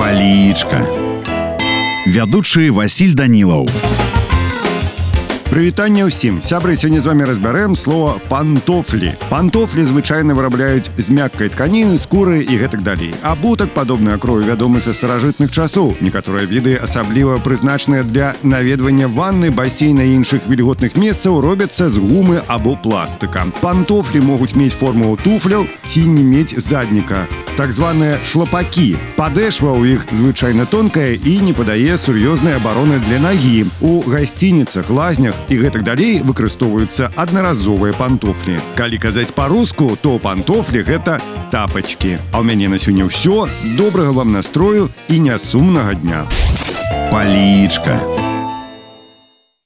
Палічка. Вядучы Васіль Данілаў. Прывітанне ўсім сябры сёння з вами разбярэм слова пантофлі пантофлі звычайна вырабляюць з мяккай тканіны скуры і гэтак далей абутак падобны акрою вядомы са старажытных часоў некаторыя віды асабліва прызначаныя для наведвання ванны басейна і іншых вільготных месцаў робяцца з гумы або пластыка пантофлі могуць мець форму туфляў ці не мець задніка так званыя шлапакі падэшва ў іх звычайна тонкая і не падае сур'ёзнай абароны для нагі у гасцініцах лазнях і гэтак далей выкарыстоўваюцца аднаразовыя пантофлі калі казаць па-руску то пантофлі гэта тапачкі а ў мяне на сёння ўсё добрага вам настрою і нясумнага дня Палічка.